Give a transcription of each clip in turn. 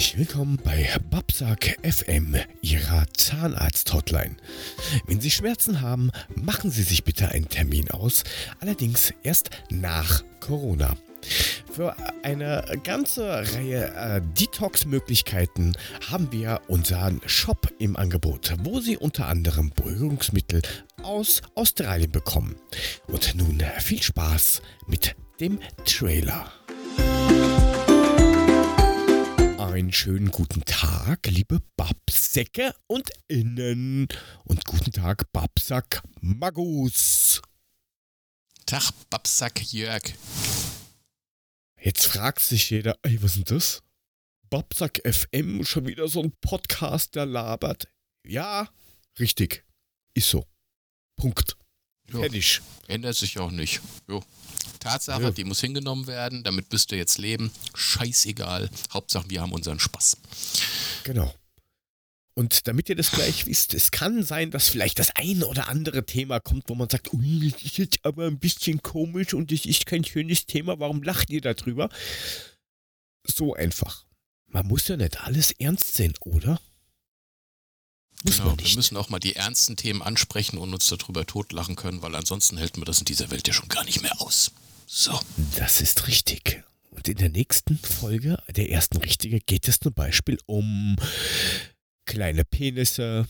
Herzlich willkommen bei Babsack FM, Ihrer Zahnarzt-Hotline. Wenn Sie Schmerzen haben, machen Sie sich bitte einen Termin aus, allerdings erst nach Corona. Für eine ganze Reihe äh, Detox-Möglichkeiten haben wir unseren Shop im Angebot, wo Sie unter anderem Beruhigungsmittel aus Australien bekommen. Und nun viel Spaß mit dem Trailer. Einen schönen guten Tag, liebe Babsäcke und Innen. Und guten Tag, Babsack Magus. Tag, Babsack Jörg. Jetzt fragt sich jeder, ey, was ist denn das? Babsack FM, schon wieder so ein Podcast, der labert. Ja, richtig. Ist so. Punkt. Jo, Fertig. ändert sich auch nicht. Jo. Tatsache, Ja. die muss hingenommen werden, damit müsst ihr jetzt leben. Scheißegal. Hauptsache, wir haben unseren Spaß. Genau. Und damit ihr das gleich wisst, es kann sein, dass vielleicht das ein oder andere Thema kommt, wo man sagt, ui, das ist jetzt aber ein bisschen komisch und das ist kein schönes Thema, warum lacht ihr darüber? So einfach. Man muss ja nicht alles ernst sehen, oder? Muss Genau, wir nicht. müssen auch mal die ernsten Themen ansprechen und uns darüber totlachen können, weil ansonsten hält man das in dieser Welt ja schon gar nicht mehr aus. So. Das ist richtig. Und in der nächsten Folge, der ersten richtige, geht es zum Beispiel um kleine Penisse.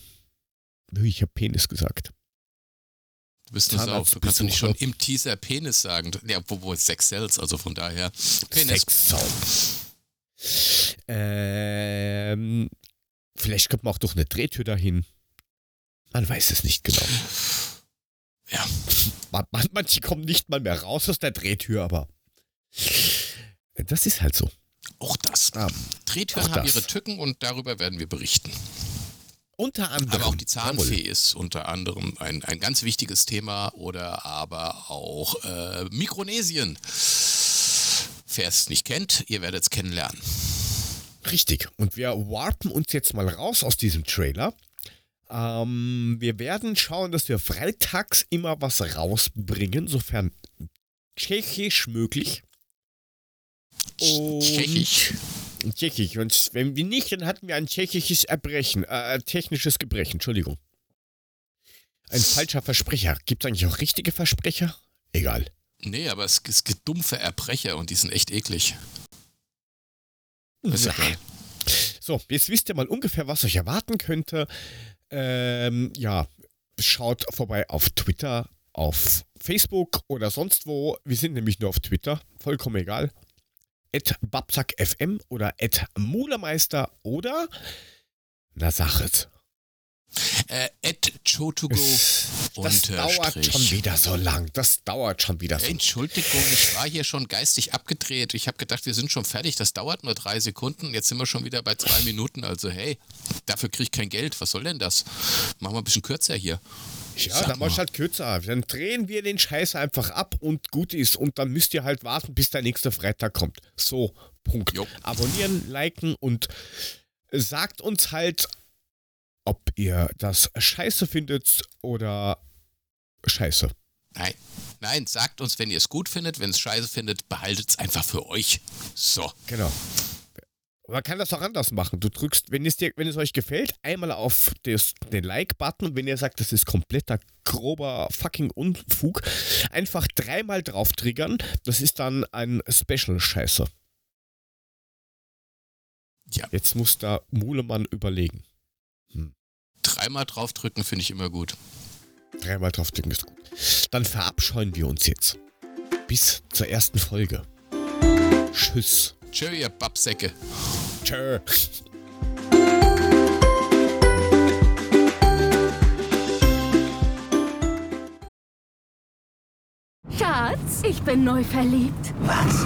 Ich habe Penis gesagt. Du bist nur auf. Du kannst ja nicht schon im Teaser Penis sagen. Ja, obwohl es Sex Cells, also von daher. Penis. Sexsau. Ähm, vielleicht kommt man auch durch eine Drehtür dahin. Man weiß es nicht genau. Ja. Man, man, manche kommen nicht mal mehr raus aus der Drehtür, aber das ist halt so. Auch das. Ah, Drehtüren auch haben das. ihre Tücken und darüber werden wir berichten. Unter anderem. Aber auch die Zahnfee Jawohl. ist unter anderem ein, ein ganz wichtiges Thema oder aber auch äh, Mikronesien. Wer es nicht kennt, ihr werdet es kennenlernen. Richtig. Und wir warpen uns jetzt mal raus aus diesem Trailer. Ähm, wir werden schauen, dass wir freitags immer was rausbringen, sofern tschechisch möglich. Und- Tschechisch. Tschechisch. Und wenn wir nicht, dann hatten wir ein tschechisches Erbrechen, äh, technisches Gebrechen, Entschuldigung. Ein falscher Versprecher. Gibt es eigentlich auch richtige Versprecher? Egal. Nee, aber es, es gibt dumpfe Erbrecher und die sind echt eklig. Ist. So, jetzt wisst ihr mal ungefähr, was euch erwarten könnte. Ähm, ja, schaut vorbei auf Twitter, auf Facebook oder sonst wo. Wir sind nämlich nur auf Twitter, vollkommen egal. At babsackfm oder at mulemeister oder na sag es. Äh, at Chotogo Das dauert schon wieder so lang. Das dauert schon wieder so. Entschuldigung, ich war hier schon geistig abgedreht. Ich habe gedacht, wir sind schon fertig. Das dauert nur drei Sekunden. Jetzt sind wir schon wieder bei zwei Minuten. Also hey, dafür kriege ich kein Geld. Was soll denn das? Machen wir ein bisschen kürzer hier. Ja, Sag dann du mal. halt kürzer. Dann drehen wir den Scheiß einfach ab und gut ist. Und dann müsst ihr halt warten, bis der nächste Freitag kommt. So, Punkt. Jo. Abonnieren, liken und sagt uns halt, ob ihr das scheiße findet oder scheiße. Nein, nein, sagt uns, wenn ihr es gut findet. Wenn es scheiße findet, behaltet es einfach für euch. So. Genau. Man kann das auch anders machen. Du drückst, wenn es, dir, wenn es euch gefällt, einmal auf das, den Like-Button und wenn ihr sagt, das ist kompletter grober fucking Unfug, einfach dreimal drauf triggern. Das ist dann ein Special-Scheiße. Ja, Jetzt muss da Mulemann überlegen. Dreimal draufdrücken finde ich immer gut. Dreimal drauf drücken ist gut. Dann verabscheuen wir uns jetzt. Bis zur ersten Folge. Tschüss. Tschö, ihr Babsäcke. Tschö. Schatz, ich bin neu verliebt. Was?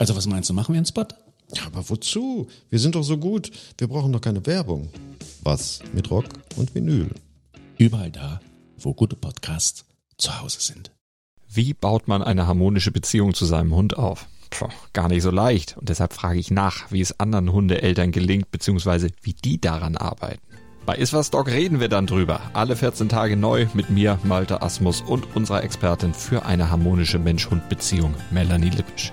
Also was meinst du, machen wir einen Spot? Ja, aber wozu? Wir sind doch so gut. Wir brauchen doch keine Werbung. Was mit Rock und Vinyl? Überall da, wo gute Podcasts zu Hause sind. Wie baut man eine harmonische Beziehung zu seinem Hund auf? Puh, gar nicht so leicht. Und deshalb frage ich nach, wie es anderen Hundeeltern gelingt, beziehungsweise wie die daran arbeiten. Bei Iswas Dog reden wir dann drüber. Alle 14 Tage neu mit mir, Malte Asmus und unserer Expertin für eine harmonische Mensch-Hund-Beziehung, Melanie Lippisch.